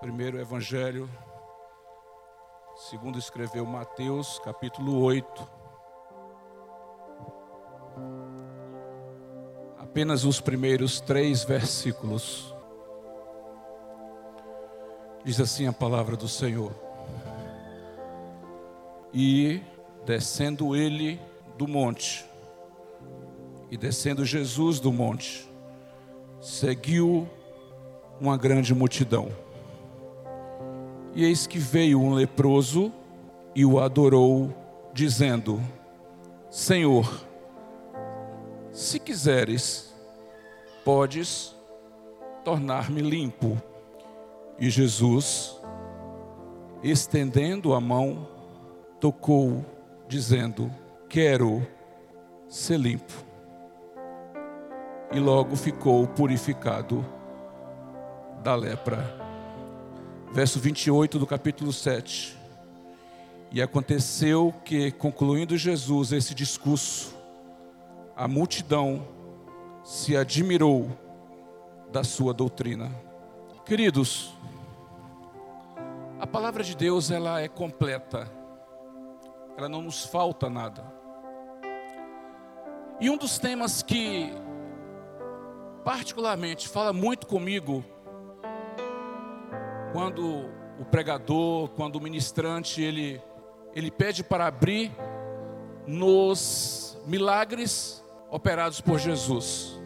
Primeiro Evangelho, segundo escreveu Mateus, capítulo 8. Apenas os primeiros três versículos. Diz assim a palavra do Senhor. E descendo ele do monte, e descendo Jesus do monte, seguiu uma grande multidão. E eis que veio um leproso e o adorou, dizendo: Senhor, se quiseres, podes tornar-me limpo. E Jesus, estendendo a mão, tocou, dizendo: Quero ser limpo e logo ficou purificado da lepra. Verso 28 do capítulo 7. E aconteceu que, concluindo Jesus esse discurso, a multidão se admirou da sua doutrina. Queridos, a palavra de Deus ela é completa. Ela não nos falta nada. E um dos temas que particularmente fala muito comigo quando o pregador, quando o ministrante, ele, ele pede para abrir nos milagres operados por Jesus.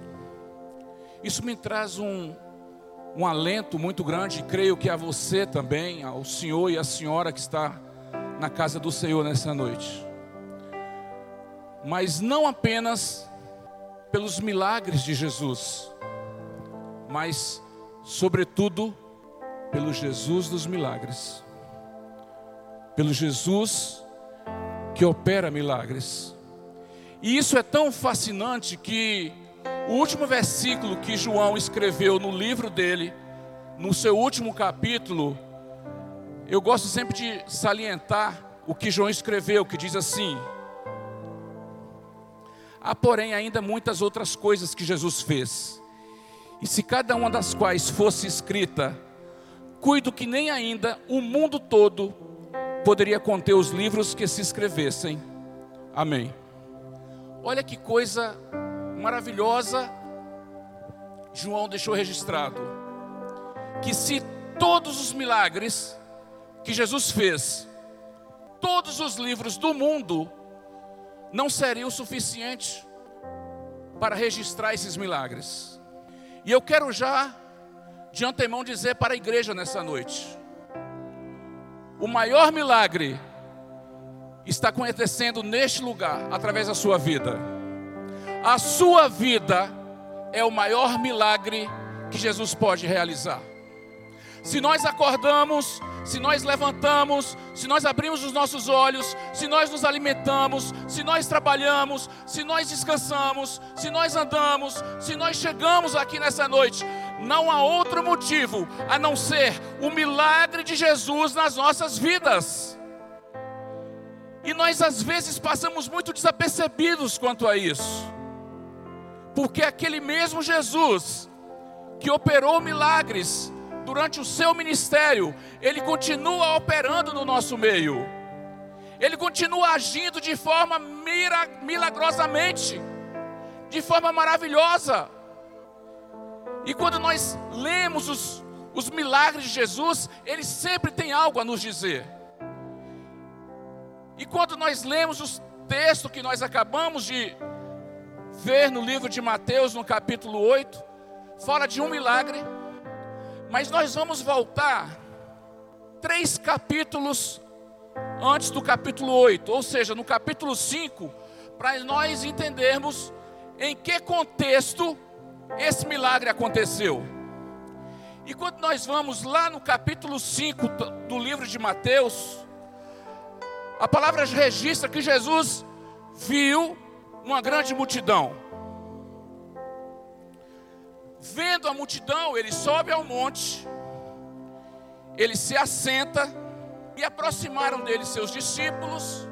Isso me traz um, um alento muito grande, creio que a você também, ao senhor e à senhora que está na casa do Senhor nessa noite. Mas não apenas pelos milagres de Jesus, mas, sobretudo, pelo Jesus dos milagres, pelo Jesus que opera milagres. E isso é tão fascinante que o último versículo que João escreveu no livro dele, no seu último capítulo, eu gosto sempre de salientar o que João escreveu, que diz assim: Há, porém, ainda muitas outras coisas que Jesus fez. E se cada uma das quais fosse escrita, cuido que nem ainda o mundo todo poderia conter os livros que se escrevessem. Amém. Olha que coisa maravilhosa João deixou registrado. Que se todos os milagres que Jesus fez, todos os livros do mundo não seria o suficiente para registrar esses milagres. E eu quero já, de antemão, dizer para a igreja nessa noite: o maior milagre está acontecendo neste lugar, através da sua vida. A sua vida é o maior milagre que Jesus pode realizar. Se nós acordamos, se nós levantamos, se nós abrimos os nossos olhos, se nós nos alimentamos, se nós trabalhamos, se nós descansamos, se nós andamos, se nós chegamos aqui nessa noite, não há outro motivo a não ser o milagre de Jesus nas nossas vidas. E nós às vezes passamos muito desapercebidos quanto a isso, porque aquele mesmo Jesus que operou milagres, durante o seu ministério, ele continua operando no nosso meio. Ele continua agindo de forma milagrosamente, de forma maravilhosa. E quando nós lemos os, os milagres de Jesus, ele sempre tem algo a nos dizer. E quando nós lemos os textos que nós acabamos de ver no livro de Mateus, no capítulo 8, fala de um milagre mas nós vamos voltar três capítulos antes do capítulo 8, ou seja, no capítulo 5, para nós entendermos em que contexto esse milagre aconteceu. E quando nós vamos lá no capítulo 5 do livro de Mateus, a palavra registra que Jesus viu uma grande multidão. Vendo a multidão, ele sobe ao monte, ele se assenta, e aproximaram dele seus discípulos,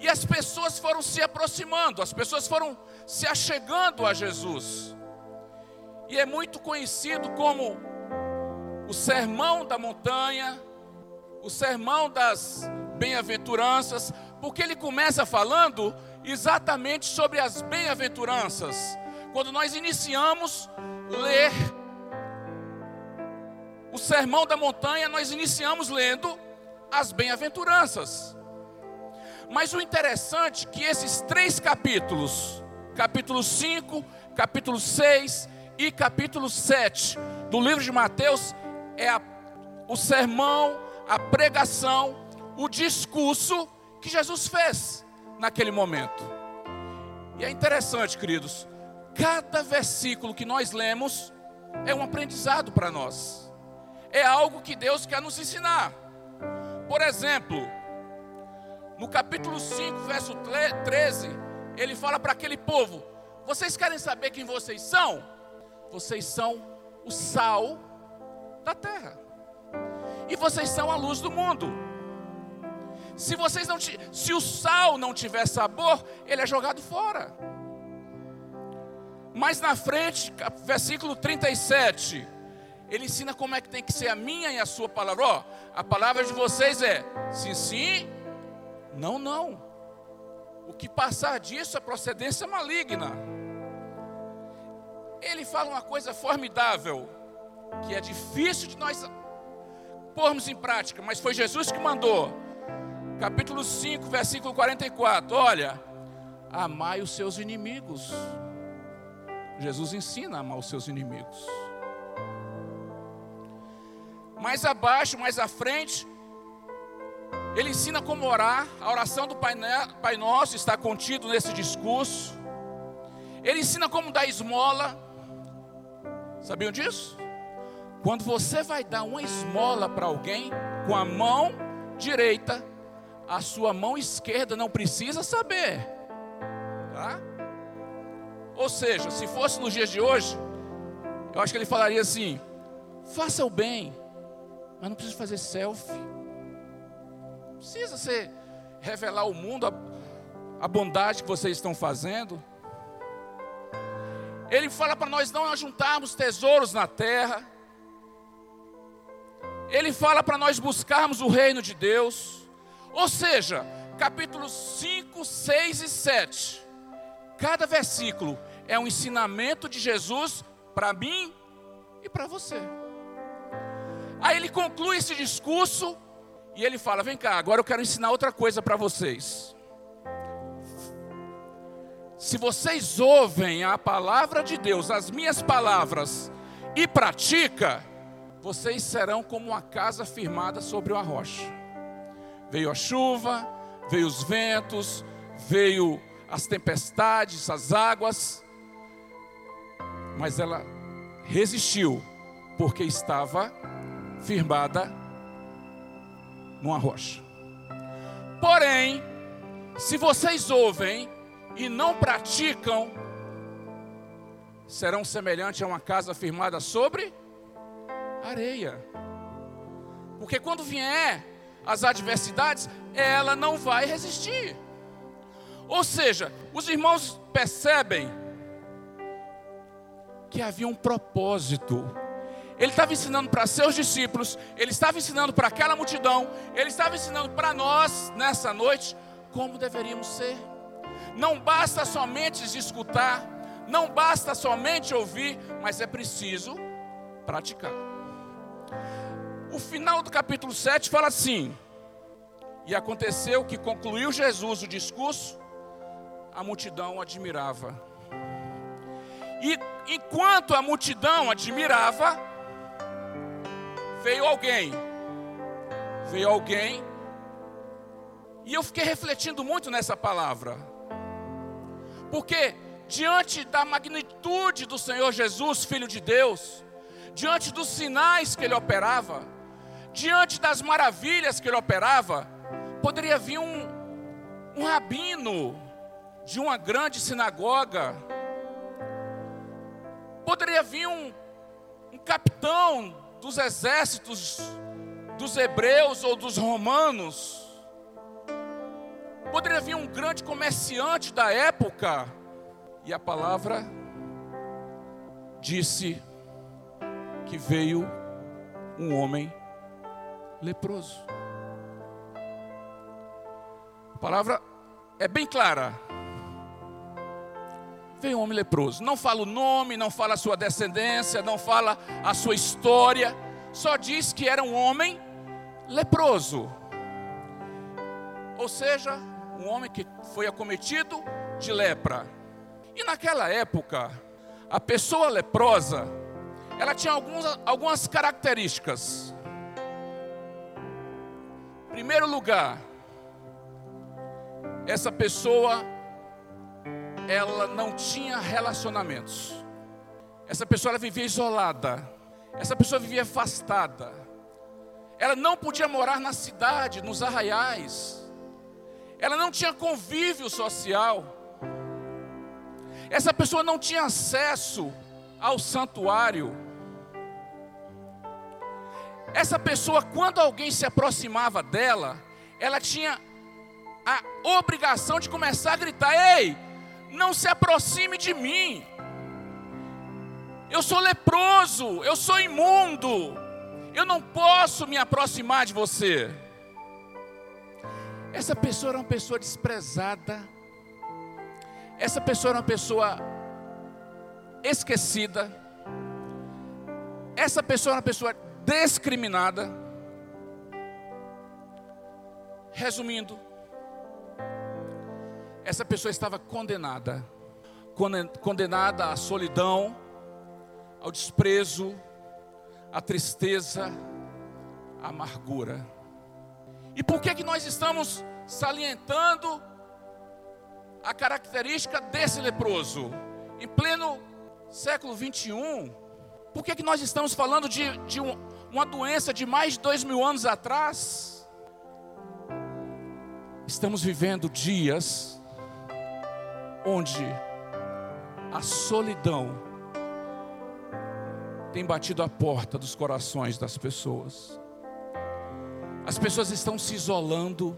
e as pessoas foram se aproximando, as pessoas foram se achegando a Jesus. E é muito conhecido como o sermão da montanha, o sermão das bem-aventuranças, porque ele começa falando exatamente sobre as bem-aventuranças. Quando nós iniciamos ler o sermão da montanha, nós iniciamos lendo as bem-aventuranças. Mas o interessante é que esses três capítulos, capítulo 5, capítulo 6 e capítulo 7 do livro de Mateus, é a, o sermão, a pregação, o discurso que Jesus fez naquele momento. E é interessante, queridos, cada versículo que nós lemos é um aprendizado para nós, é algo que Deus quer nos ensinar. Por exemplo, no capítulo 5, verso 13, ele fala para aquele povo: Vocês querem saber quem vocês são? Vocês são o sal da terra. E vocês são a luz do mundo. Se vocês não se o sal não tiver sabor, ele é jogado fora. Mas na frente, versículo 37, ele ensina como é que tem que ser a minha e a sua palavra. Ó, a palavra de vocês é sim, sim, não, não. O que passar disso é procedência maligna. Ele fala uma coisa formidável, que é difícil de nós pormos em prática, mas foi Jesus que mandou. Capítulo 5, versículo 44. Olha, amai os seus inimigos. Jesus ensina a amar os seus inimigos. Mais abaixo, mais à frente, ele ensina como orar. A oração do Pai, Nosso está contido nesse discurso. Ele ensina como dar esmola. Sabiam disso? Quando você vai dar uma esmola para alguém com a mão direita, a sua mão esquerda não precisa saber. Tá? Ou seja, se fosse nos dias de hoje, eu acho que ele falaria assim: faça o bem, mas não precisa fazer selfie. Não precisa ser revelar ao mundo a, a bondade que vocês estão fazendo. Ele fala para nós não ajuntarmos tesouros na terra. Ele fala para nós buscarmos o reino de Deus. Ou seja, capítulos 5, 6 e 7. Cada versículo é um ensinamento de Jesus para mim e para você. Aí ele conclui esse discurso e ele fala: Vem cá, agora eu quero ensinar outra coisa para vocês. Se vocês ouvem a palavra de Deus, as minhas palavras, e pratica, vocês serão como uma casa firmada sobre uma rocha. Veio a chuva, veio os ventos, veio as tempestades, as águas, mas ela resistiu, porque estava firmada numa rocha. Porém, se vocês ouvem e não praticam, serão semelhantes a uma casa firmada sobre areia. Porque quando vier as adversidades, ela não vai resistir. Ou seja, os irmãos percebem que havia um propósito. Ele estava ensinando para seus discípulos, ele estava ensinando para aquela multidão, ele estava ensinando para nós nessa noite como deveríamos ser. Não basta somente escutar, não basta somente ouvir, mas é preciso praticar. O final do capítulo 7 fala assim: E aconteceu que concluiu Jesus o discurso, a multidão admirava. E enquanto a multidão admirava, veio alguém. Veio alguém. E eu fiquei refletindo muito nessa palavra. Porque diante da magnitude do Senhor Jesus, filho de Deus, diante dos sinais que ele operava, diante das maravilhas que ele operava, poderia vir um, um rabino de uma grande sinagoga, poderia vir um, um capitão dos exércitos dos hebreus ou dos romanos, poderia vir um grande comerciante da época, e a palavra disse que veio um homem leproso. A palavra é bem clara. Veio um homem leproso. Não fala o nome, não fala a sua descendência, não fala a sua história. Só diz que era um homem leproso. Ou seja, um homem que foi acometido de lepra. E naquela época, a pessoa leprosa, ela tinha alguns, algumas características. Primeiro lugar, essa pessoa ela não tinha relacionamentos. Essa pessoa ela vivia isolada. Essa pessoa vivia afastada. Ela não podia morar na cidade, nos arraiais. Ela não tinha convívio social. Essa pessoa não tinha acesso ao santuário. Essa pessoa, quando alguém se aproximava dela, ela tinha a obrigação de começar a gritar: Ei, não se aproxime de mim. Eu sou leproso, eu sou imundo, eu não posso me aproximar de você. Essa pessoa era uma pessoa desprezada, essa pessoa era uma pessoa esquecida, essa pessoa era uma pessoa discriminada. Resumindo, essa pessoa estava condenada condenada à solidão, ao desprezo, à tristeza, à amargura. E por que que nós estamos salientando a característica desse leproso em pleno século 21? Por que que nós estamos falando de, de um, uma doença de mais de dois mil anos atrás? Estamos vivendo dias onde a solidão tem batido a porta dos corações das pessoas. As pessoas estão se isolando,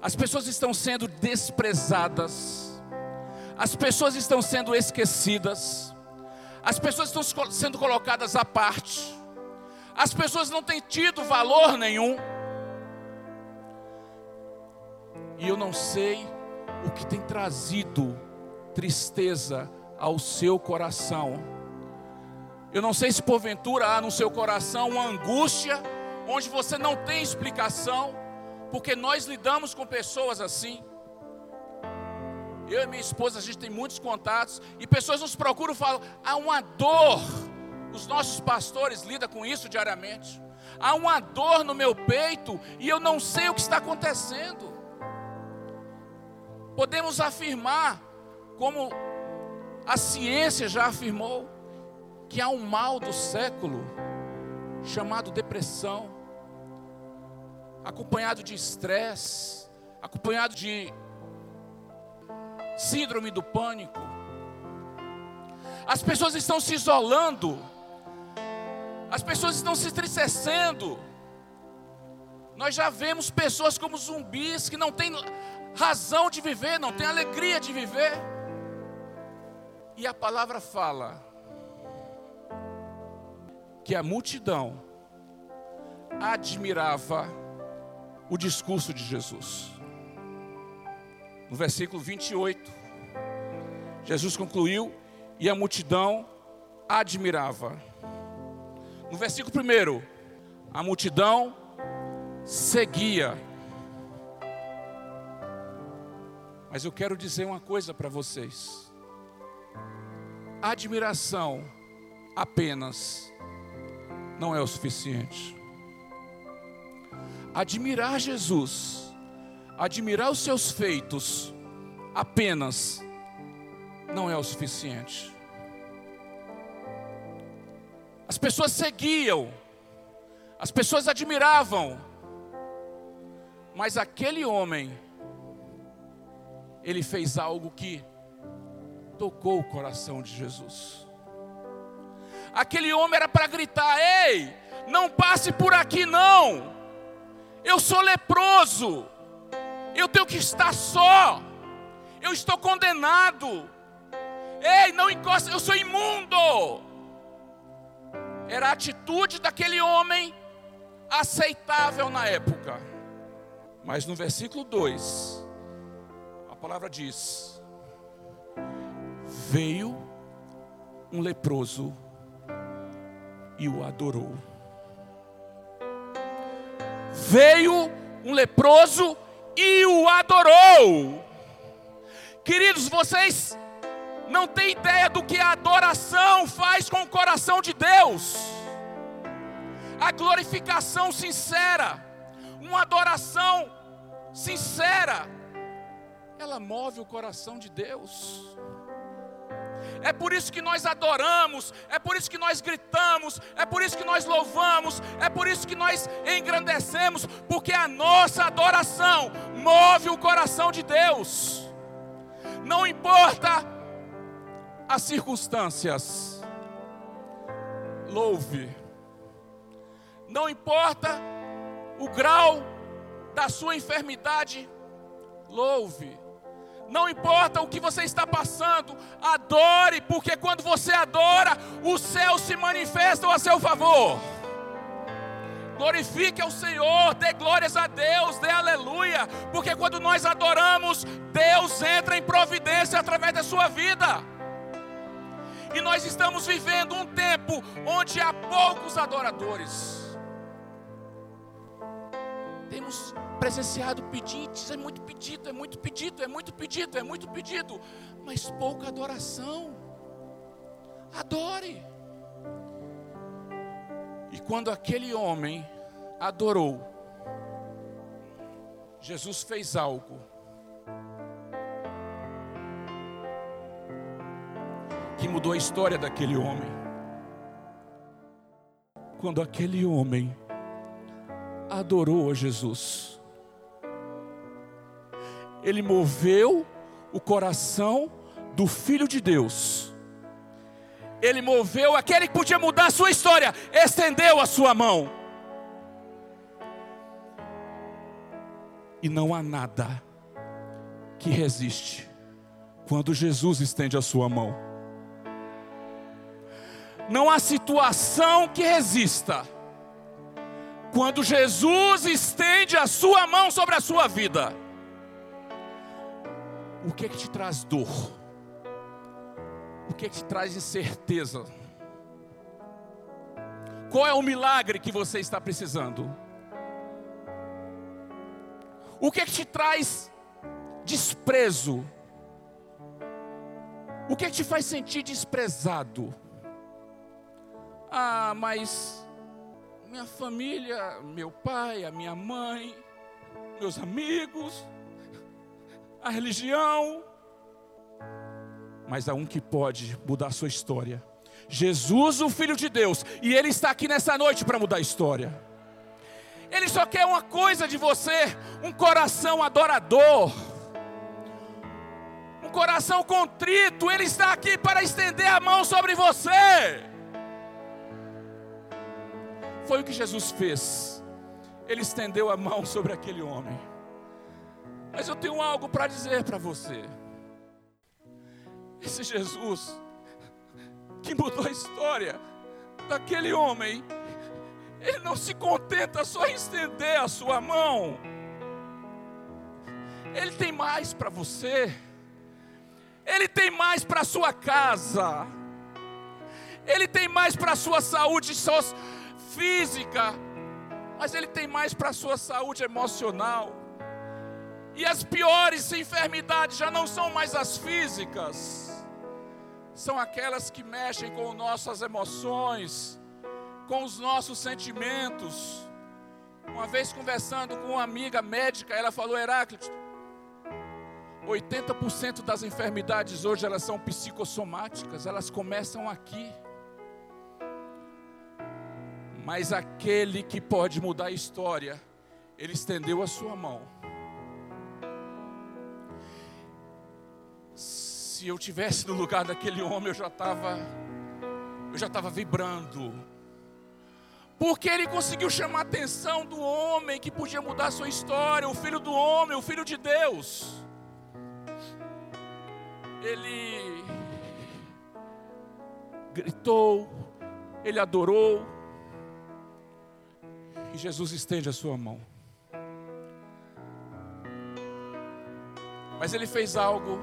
as pessoas estão sendo desprezadas, as pessoas estão sendo esquecidas, as pessoas estão sendo colocadas à parte, as pessoas não têm tido valor nenhum. E eu não sei o que tem trazido tristeza ao seu coração. Eu não sei se porventura há no seu coração uma angústia, onde você não tem explicação, porque nós lidamos com pessoas assim. Eu e minha esposa, a gente tem muitos contatos, e pessoas nos procuram e falam: há uma dor. Os nossos pastores lidam com isso diariamente. Há uma dor no meu peito e eu não sei o que está acontecendo. Podemos afirmar como a ciência já afirmou, que há um mal do século chamado depressão, acompanhado de estresse, acompanhado de síndrome do pânico. As pessoas estão se isolando, as pessoas estão se entristecendo. Nós já vemos pessoas como zumbis que não têm razão de viver, não têm alegria de viver. E a palavra fala que a multidão admirava o discurso de Jesus. No versículo 28, Jesus concluiu e a multidão admirava. No versículo 1, a multidão seguia. Mas eu quero dizer uma coisa para vocês admiração apenas não é o suficiente. Admirar Jesus, admirar os seus feitos apenas não é o suficiente. As pessoas seguiam, as pessoas admiravam, mas aquele homem, ele fez algo que tocou o coração de Jesus. Aquele homem era para gritar: Ei, não passe por aqui não. Eu sou leproso. Eu tenho que estar só. Eu estou condenado. Ei, não encosta, eu sou imundo. era a atitude daquele homem aceitável na época. Mas no versículo 2, a palavra diz: Veio um leproso e o adorou. Veio um leproso e o adorou. Queridos, vocês não têm ideia do que a adoração faz com o coração de Deus. A glorificação sincera, uma adoração sincera, ela move o coração de Deus. É por isso que nós adoramos, é por isso que nós gritamos, é por isso que nós louvamos, é por isso que nós engrandecemos, porque a nossa adoração move o coração de Deus. Não importa as circunstâncias, louve. Não importa o grau da sua enfermidade, louve. Não importa o que você está passando, adore, porque quando você adora, os céus se manifestam a seu favor. Glorifique ao Senhor, dê glórias a Deus, dê aleluia, porque quando nós adoramos, Deus entra em providência através da sua vida. E nós estamos vivendo um tempo onde há poucos adoradores. Temos presenciado pedidos, é muito pedido, é muito pedido, é muito pedido, é muito pedido, mas pouca adoração. Adore. E quando aquele homem adorou, Jesus fez algo que mudou a história daquele homem. Quando aquele homem adorou a Jesus. Ele moveu o coração do Filho de Deus. Ele moveu aquele que podia mudar a sua história, estendeu a sua mão. E não há nada que resiste quando Jesus estende a sua mão. Não há situação que resista quando Jesus estende a sua mão sobre a sua vida, o que é que te traz dor? O que é que te traz incerteza? Qual é o milagre que você está precisando? O que é que te traz desprezo? O que é que te faz sentir desprezado? Ah, mas minha família, meu pai, a minha mãe, meus amigos, a religião. Mas há um que pode mudar a sua história. Jesus, o Filho de Deus, e Ele está aqui nessa noite para mudar a história. Ele só quer uma coisa de você: um coração adorador, um coração contrito. Ele está aqui para estender a mão sobre você. Foi o que Jesus fez. Ele estendeu a mão sobre aquele homem. Mas eu tenho algo para dizer para você. Esse Jesus que mudou a história daquele homem, ele não se contenta só em estender a sua mão. Ele tem mais para você. Ele tem mais para a sua casa. Ele tem mais para a sua saúde física, mas Ele tem mais para a sua saúde emocional. E as piores enfermidades já não são mais as físicas, são aquelas que mexem com nossas emoções, com os nossos sentimentos. Uma vez conversando com uma amiga médica, ela falou: Heráclito, 80% das enfermidades hoje elas são psicossomáticas, elas começam aqui mas aquele que pode mudar a história, ele estendeu a sua mão. Se eu tivesse no lugar daquele homem, eu já estava eu já estava vibrando. Porque ele conseguiu chamar a atenção do homem que podia mudar a sua história, o filho do homem, o filho de Deus. Ele gritou, ele adorou. E Jesus estende a sua mão. Mas ele fez algo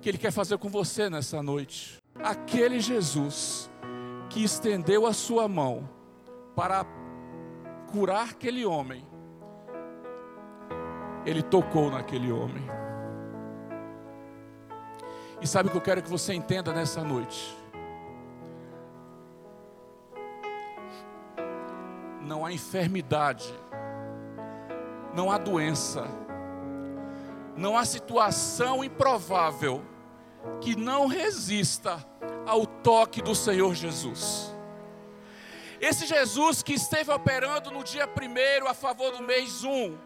que ele quer fazer com você nessa noite. Aquele Jesus que estendeu a sua mão para curar aquele homem, ele tocou naquele homem. E sabe o que eu quero que você entenda nessa noite? Não há enfermidade, não há doença, não há situação improvável que não resista ao toque do Senhor Jesus. Esse Jesus que esteve operando no dia 1 a favor do mês 1,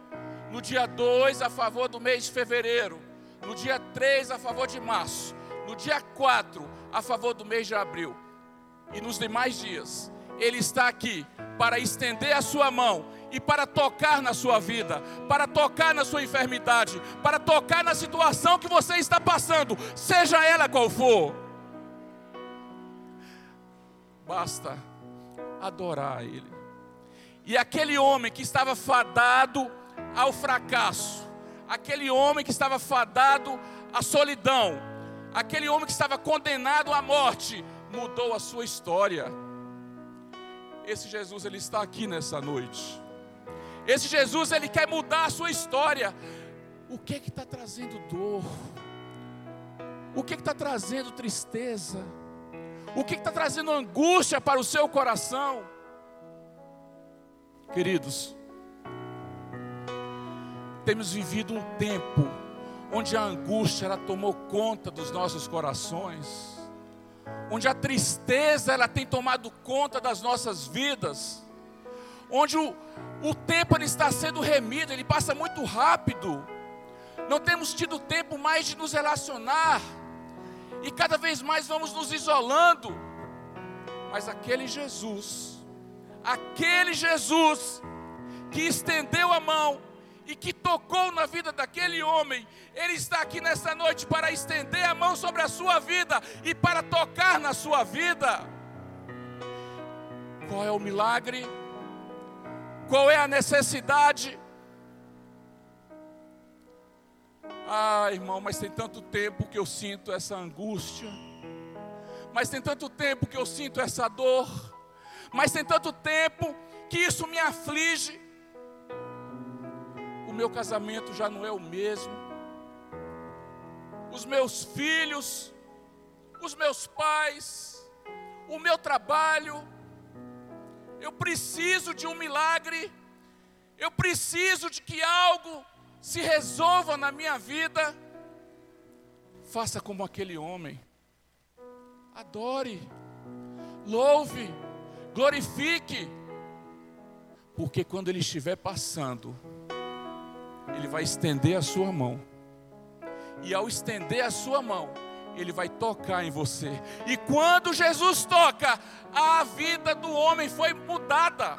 no dia 2 a favor do mês de fevereiro, no dia 3 a favor de março, no dia 4 a favor do mês de abril e nos demais dias, Ele está aqui para estender a sua mão e para tocar na sua vida, para tocar na sua enfermidade, para tocar na situação que você está passando, seja ela qual for. Basta adorar Ele. E aquele homem que estava fadado ao fracasso, aquele homem que estava fadado à solidão, aquele homem que estava condenado à morte, mudou a sua história. Esse Jesus, ele está aqui nessa noite. Esse Jesus, ele quer mudar a sua história. O que que está trazendo dor? O que está trazendo tristeza? O que está trazendo angústia para o seu coração? Queridos, temos vivido um tempo onde a angústia ela tomou conta dos nossos corações, onde a tristeza ela tem tomado conta das nossas vidas onde o, o tempo ele está sendo remido, ele passa muito rápido. Não temos tido tempo mais de nos relacionar, e cada vez mais vamos nos isolando. Mas aquele Jesus, aquele Jesus que estendeu a mão e que tocou na vida daquele homem, ele está aqui nessa noite para estender a mão sobre a sua vida e para tocar na sua vida. Qual é o milagre? Qual é a necessidade? Ah, irmão, mas tem tanto tempo que eu sinto essa angústia. Mas tem tanto tempo que eu sinto essa dor. Mas tem tanto tempo que isso me aflige. Meu casamento já não é o mesmo. Os meus filhos, os meus pais, o meu trabalho, eu preciso de um milagre. Eu preciso de que algo se resolva na minha vida. Faça como aquele homem. Adore, louve, glorifique. Porque quando ele estiver passando, ele vai estender a sua mão. E ao estender a sua mão, ele vai tocar em você. E quando Jesus toca, a vida do homem foi mudada,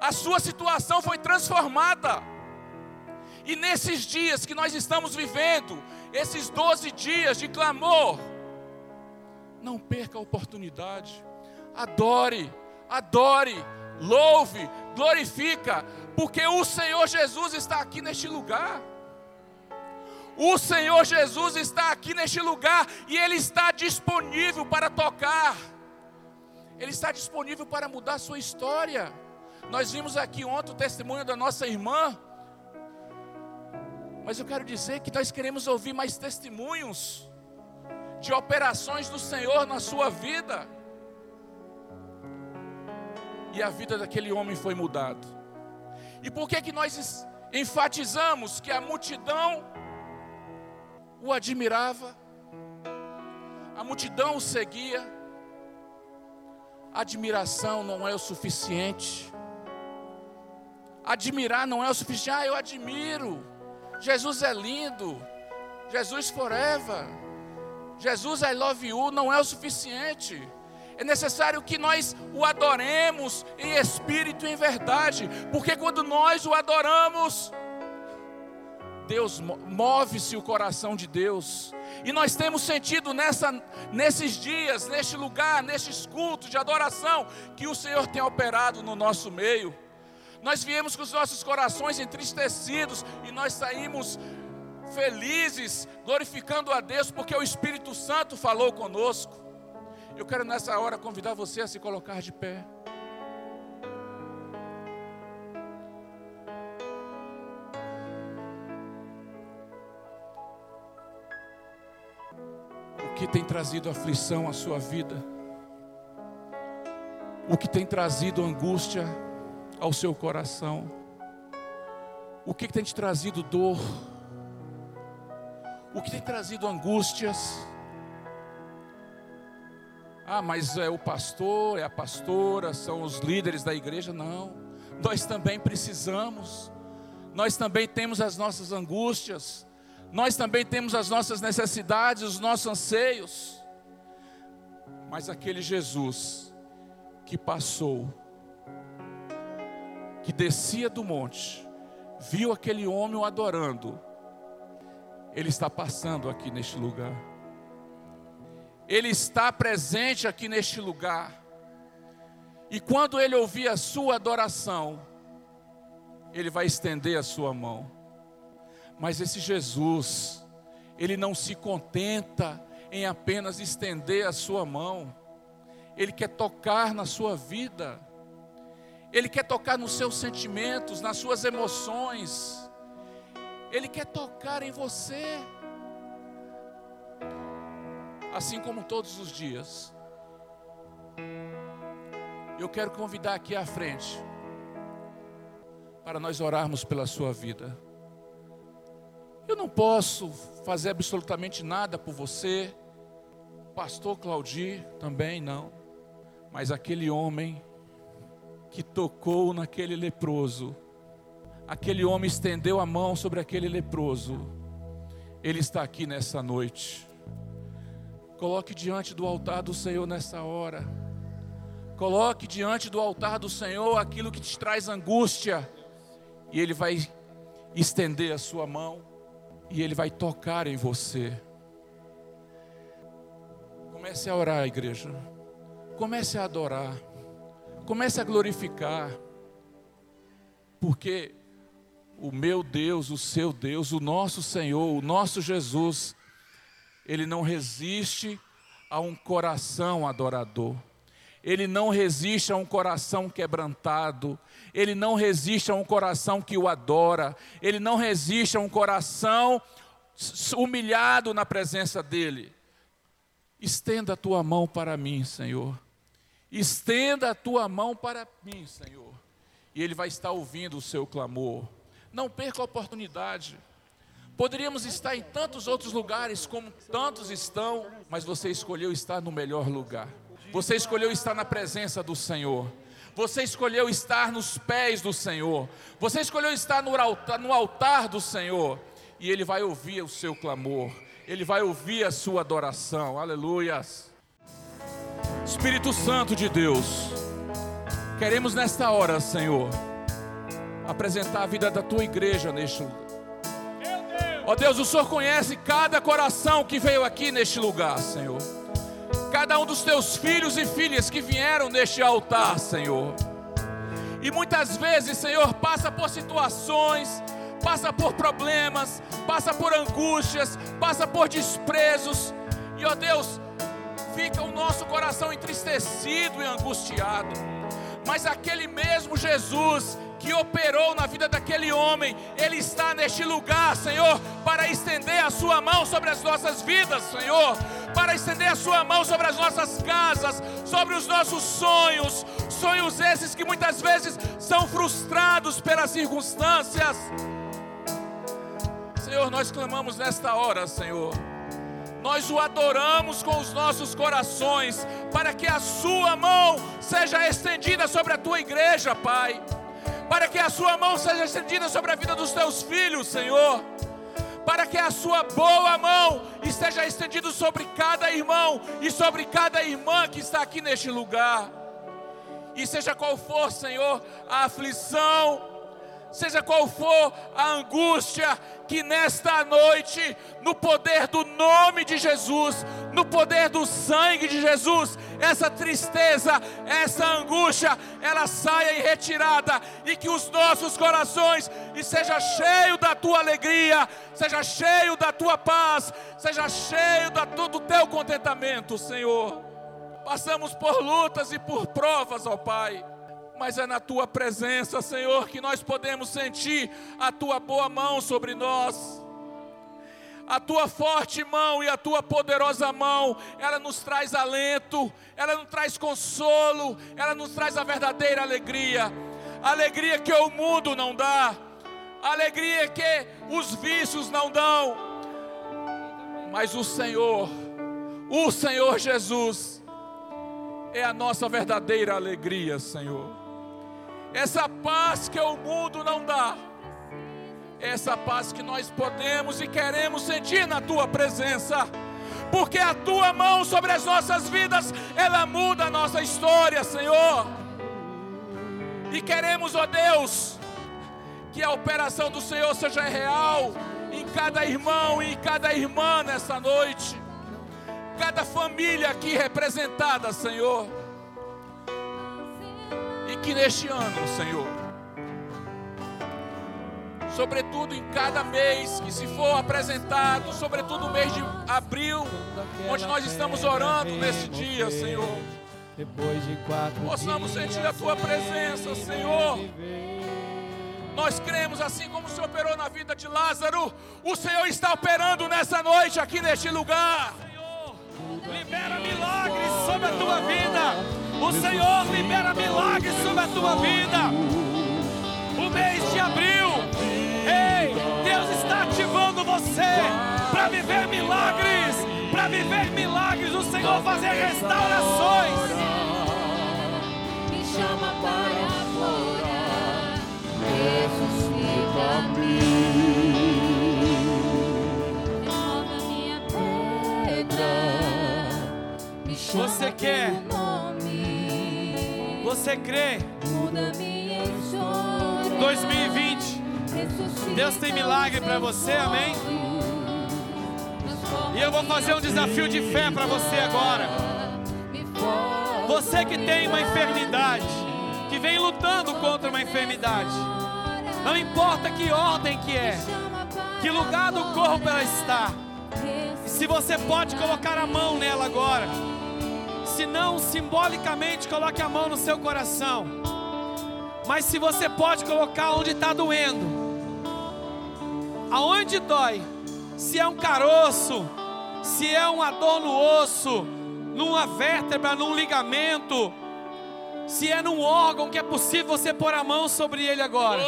a sua situação foi transformada. E nesses dias que nós estamos vivendo, esses 12 dias de clamor, não perca a oportunidade, adore, adore, louve, glorifica, porque o Senhor Jesus está aqui neste lugar. O Senhor Jesus está aqui neste lugar e Ele está disponível para tocar, Ele está disponível para mudar sua história. Nós vimos aqui ontem o testemunho da nossa irmã, mas eu quero dizer que nós queremos ouvir mais testemunhos de operações do Senhor na sua vida. E a vida daquele homem foi mudada. E por que que nós enfatizamos que a multidão o admirava, a multidão o seguia. Admiração não é o suficiente. Admirar não é o suficiente. Ah, eu admiro. Jesus é lindo. Jesus forever. Jesus I love you não é o suficiente. É necessário que nós o adoremos em espírito e em verdade, porque quando nós o adoramos, Deus move-se o coração de Deus. E nós temos sentido nessa, nesses dias, neste lugar, nestes cultos de adoração, que o Senhor tem operado no nosso meio. Nós viemos com os nossos corações entristecidos e nós saímos felizes, glorificando a Deus, porque o Espírito Santo falou conosco. Eu quero nessa hora convidar você a se colocar de pé. que tem trazido aflição à sua vida, o que tem trazido angústia ao seu coração, o que tem te trazido dor, o que tem trazido angústias. Ah, mas é o pastor, é a pastora, são os líderes da igreja. Não, nós também precisamos, nós também temos as nossas angústias, nós também temos as nossas necessidades, os nossos anseios. Mas aquele Jesus que passou, que descia do monte, viu aquele homem o adorando, ele está passando aqui neste lugar. Ele está presente aqui neste lugar. E quando ele ouvir a sua adoração, ele vai estender a sua mão. Mas esse Jesus, ele não se contenta em apenas estender a sua mão, ele quer tocar na sua vida, ele quer tocar nos seus sentimentos, nas suas emoções, ele quer tocar em você, assim como todos os dias. Eu quero convidar aqui à frente, para nós orarmos pela sua vida. Eu não posso fazer absolutamente nada por você, pastor Claudir também não, mas aquele homem que tocou naquele leproso, aquele homem estendeu a mão sobre aquele leproso, ele está aqui nessa noite. Coloque diante do altar do Senhor nessa hora. Coloque diante do altar do Senhor aquilo que te traz angústia, e Ele vai estender a sua mão e Ele vai tocar em você. Comece a orar, igreja. Comece a adorar. Comece a glorificar. Porque o meu Deus, o seu Deus, o nosso Senhor, o nosso Jesus, Ele não resiste a um coração adorador. Ele não resiste a um coração quebrantado, ele não resiste a um coração que o adora, ele não resiste a um coração humilhado na presença dele. Estenda a tua mão para mim, Senhor. Estenda a tua mão para mim, Senhor. E ele vai estar ouvindo o seu clamor. Não perca a oportunidade. Poderíamos estar em tantos outros lugares como tantos estão, mas você escolheu estar no melhor lugar. Você escolheu estar na presença do Senhor. Você escolheu estar nos pés do Senhor. Você escolheu estar no altar, no altar do Senhor. E Ele vai ouvir o seu clamor. Ele vai ouvir a sua adoração. Aleluias. Espírito Santo de Deus, queremos nesta hora, Senhor, apresentar a vida da tua igreja neste lugar. Ó oh Deus, o Senhor conhece cada coração que veio aqui neste lugar, Senhor cada um dos teus filhos e filhas que vieram neste altar, Senhor. E muitas vezes, Senhor, passa por situações, passa por problemas, passa por angústias, passa por desprezos. E ó Deus, fica o nosso coração entristecido e angustiado. Mas aquele mesmo Jesus que operou na vida daquele homem, Ele está neste lugar, Senhor, para estender a Sua mão sobre as nossas vidas, Senhor, para estender a Sua mão sobre as nossas casas, sobre os nossos sonhos, sonhos esses que muitas vezes são frustrados pelas circunstâncias. Senhor, nós clamamos nesta hora, Senhor. Nós o adoramos com os nossos corações, para que a Sua mão seja estendida sobre a tua igreja, Pai para que a sua mão seja estendida sobre a vida dos teus filhos, Senhor. Para que a sua boa mão esteja estendida sobre cada irmão e sobre cada irmã que está aqui neste lugar. E seja qual for, Senhor, a aflição, seja qual for a angústia, que nesta noite, no poder do nome de Jesus, no poder do sangue de Jesus, essa tristeza, essa angústia, ela saia em retirada e que os nossos corações e seja cheio da tua alegria, seja cheio da tua paz, seja cheio da, do teu contentamento, Senhor. Passamos por lutas e por provas, ó Pai mas é na tua presença, Senhor, que nós podemos sentir a tua boa mão sobre nós. A tua forte mão e a tua poderosa mão, ela nos traz alento, ela nos traz consolo, ela nos traz a verdadeira alegria, alegria que o mundo não dá, alegria que os vícios não dão, mas o Senhor, o Senhor Jesus, é a nossa verdadeira alegria, Senhor essa paz que o mundo não dá, essa paz que nós podemos e queremos sentir na tua presença, porque a tua mão sobre as nossas vidas, ela muda a nossa história, Senhor. E queremos, ó Deus, que a operação do Senhor seja real em cada irmão e em cada irmã nessa noite, cada família aqui representada, Senhor que neste ano, Senhor, sobretudo em cada mês que se for apresentado, sobretudo no mês de abril, onde nós estamos orando nesse dia, Senhor. Depois de quatro Possamos sentir a tua presença, Senhor. Nós cremos assim como o Senhor operou na vida de Lázaro, o Senhor está operando nessa noite aqui neste lugar. Senhor, libera milagres sobre a tua vida. O Senhor libera milagres sobre a tua vida. O mês de abril, ei, Deus está ativando você para viver milagres, para viver milagres. O Senhor fazer restaurações. Me chama para fora, ressuscita-me. Renova minha pedra. Você quer? Você crê? 2020. Deus tem milagre para você, amém? E eu vou fazer um desafio de fé para você agora. Você que tem uma enfermidade, que vem lutando contra uma enfermidade, não importa que ordem que é, que lugar do corpo ela está. Se você pode colocar a mão nela agora. Se não, simbolicamente coloque a mão no seu coração. Mas se você pode colocar onde está doendo, aonde dói, se é um caroço, se é uma dor no osso, numa vértebra, num ligamento, se é num órgão que é possível você pôr a mão sobre ele agora.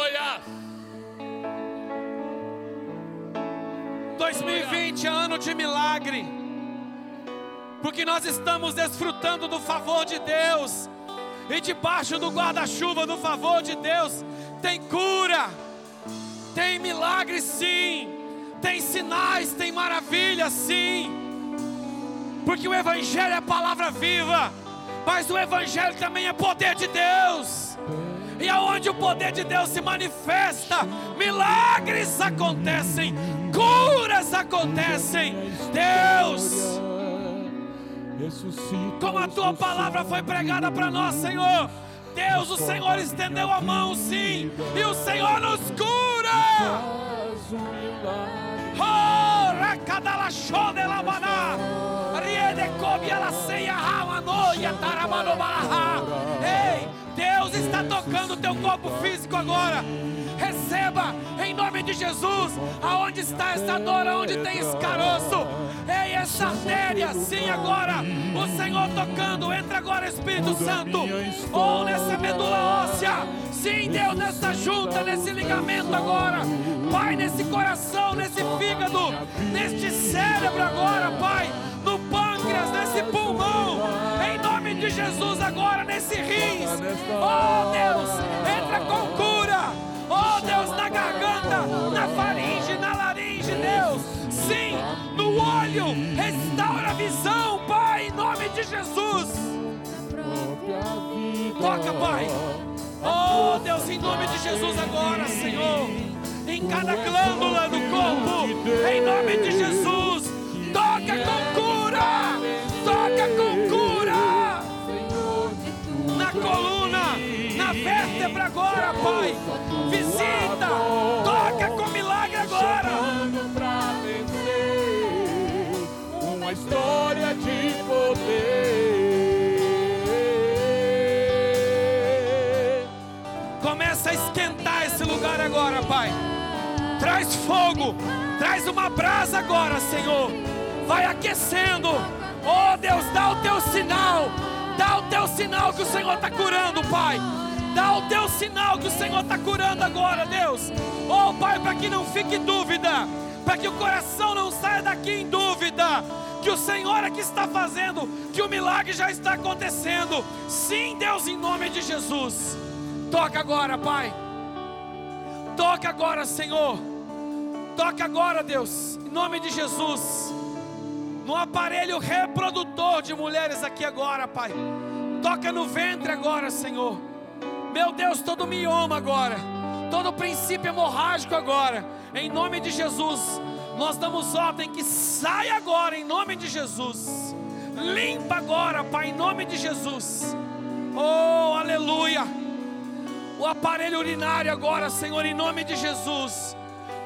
2020 é ano de milagre porque nós estamos desfrutando do favor de Deus, e debaixo do guarda-chuva do favor de Deus, tem cura, tem milagre sim, tem sinais, tem maravilha sim, porque o Evangelho é palavra viva, mas o Evangelho também é poder de Deus. E aonde o poder de Deus se manifesta, milagres acontecem, curas acontecem. Deus como a tua palavra foi pregada para nós, Senhor. Deus, o Senhor estendeu a mão, sim, e o Senhor nos cura. Oh. Ei, Deus está tocando o teu corpo físico agora. Receba em nome de Jesus. Aonde está essa dor? Aonde tem esse caroço? Ei, essa artéria, sim, agora. O Senhor tocando. Entra agora, Espírito Santo. Ou nessa medula óssea. Sim, Deus, nessa junta, nesse ligamento agora. Pai, nesse coração, nesse fígado, neste cérebro agora, Pai. No nome de Jesus agora, nesse rins. Oh, Deus, entra com cura. Oh Deus, na garganta, na faringe, na laringe, Deus. Sim, no olho. Restaura a visão, Pai, em nome de Jesus. Toca, Pai. Oh Deus, Deus, em nome de Jesus agora, Senhor. Em cada glândula do corpo, em nome de Jesus. Vértebra agora, Pai. Visita, toca com milagre agora. uma história de poder. Começa a esquentar esse lugar agora, Pai. Traz fogo, traz uma brasa agora, Senhor. Vai aquecendo. Oh Deus, dá o teu sinal. Dá o teu sinal que o Senhor está curando, Pai. Dá o teu sinal que o Senhor está curando agora, Deus. Oh Pai, para que não fique dúvida, para que o coração não saia daqui em dúvida, que o Senhor é que está fazendo, que o milagre já está acontecendo. Sim, Deus, em nome de Jesus. Toca agora, Pai. Toca agora, Senhor. Toca agora, Deus, em nome de Jesus. No aparelho reprodutor de mulheres aqui agora, Pai. Toca no ventre agora, Senhor. Meu Deus, todo mioma agora. Todo princípio hemorrágico agora. Em nome de Jesus. Nós damos ordem que saia agora, em nome de Jesus. Limpa agora, Pai, em nome de Jesus. Oh, aleluia o aparelho urinário agora, Senhor, em nome de Jesus.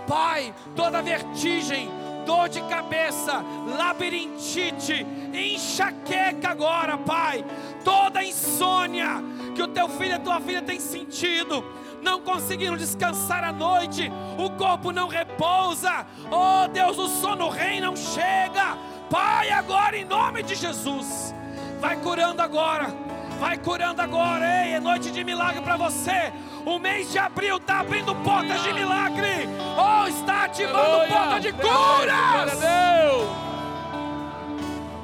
Pai, toda vertigem, dor de cabeça, labirintite, enxaqueca agora, Pai. Toda insônia que o teu filho e a tua filha têm sentido, não conseguiram descansar à noite, o corpo não repousa. Oh Deus, o sono rei não chega. Pai, agora em nome de Jesus, vai curando agora. Vai curando agora, ei, é noite de milagre para você. O mês de abril está abrindo portas de milagre. Oh, está ativando portas de curas. Deus!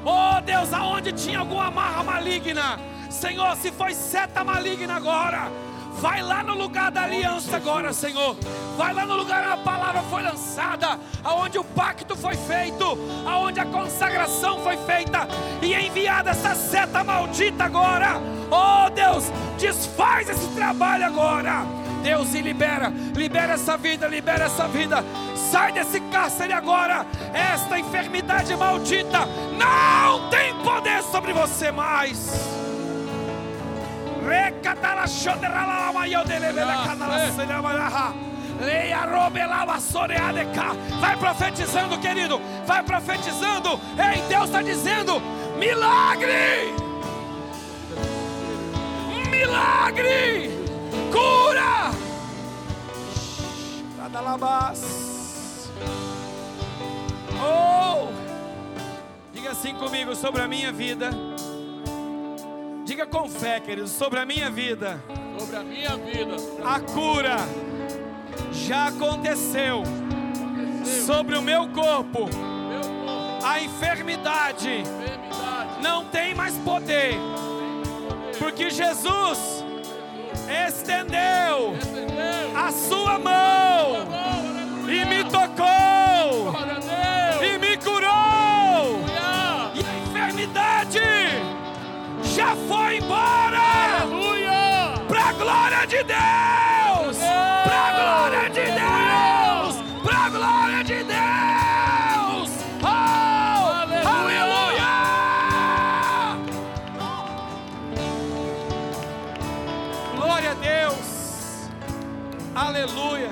Oh Deus, aonde tinha alguma marra maligna, Senhor, se foi seta maligna agora, vai lá no lugar da aliança agora, Senhor. Vai lá no lugar onde a palavra foi lançada, aonde o pacto foi feito, aonde a consagração foi feita e enviada essa seta maldita agora. Oh Deus, desfaz esse trabalho agora. Deus, e libera, libera essa vida, libera essa vida. Sai desse cárcere agora. Esta enfermidade maldita não tem poder sobre você mais. Vai profetizando, querido. Vai profetizando. Ei, Deus está dizendo: milagre! Milagre! Cura! Radalabás. Oh! Diga assim comigo sobre a minha vida. Diga com fé, querido, sobre a minha vida. Sobre a minha vida, A cura já aconteceu sobre o meu corpo. meu corpo, A enfermidade enfermidade, não tem mais poder, porque Jesus estendeu a sua mão e me tocou a e me curou. Aleluia! E a enfermidade já foi embora. Aleluia! Pra glória de Deus! Aleluia!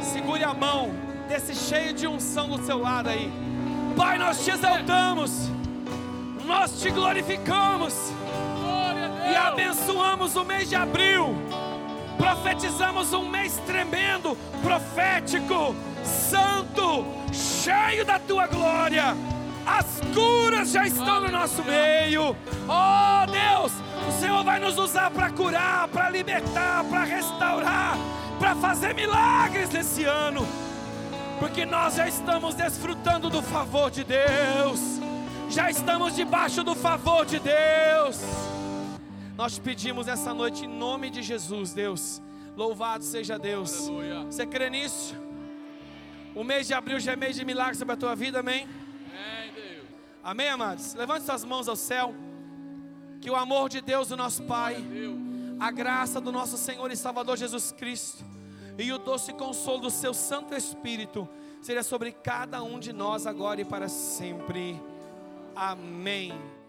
Segure a mão desse cheio de unção do seu lado aí. Pai, nós te exaltamos, nós te glorificamos e abençoamos o mês de abril. Profetizamos um mês tremendo, profético, santo, cheio da tua glória. As curas já estão no nosso meio. Oh Deus, o Senhor vai nos usar para curar, para libertar, para restaurar, para fazer milagres nesse ano. Porque nós já estamos desfrutando do favor de Deus. Já estamos debaixo do favor de Deus. Nós te pedimos essa noite em nome de Jesus, Deus. Louvado seja Deus. Aleluia! Você crê nisso? O mês de abril já é mês de milagres sobre a tua vida, amém? Amém, Deus! Amém, amados? Levante suas mãos ao céu. Que o amor de Deus, o nosso Pai, Deus! A graça do nosso Senhor e Salvador Jesus Cristo e o doce consolo do seu Santo Espírito seja sobre cada um de nós agora e para sempre. Amém.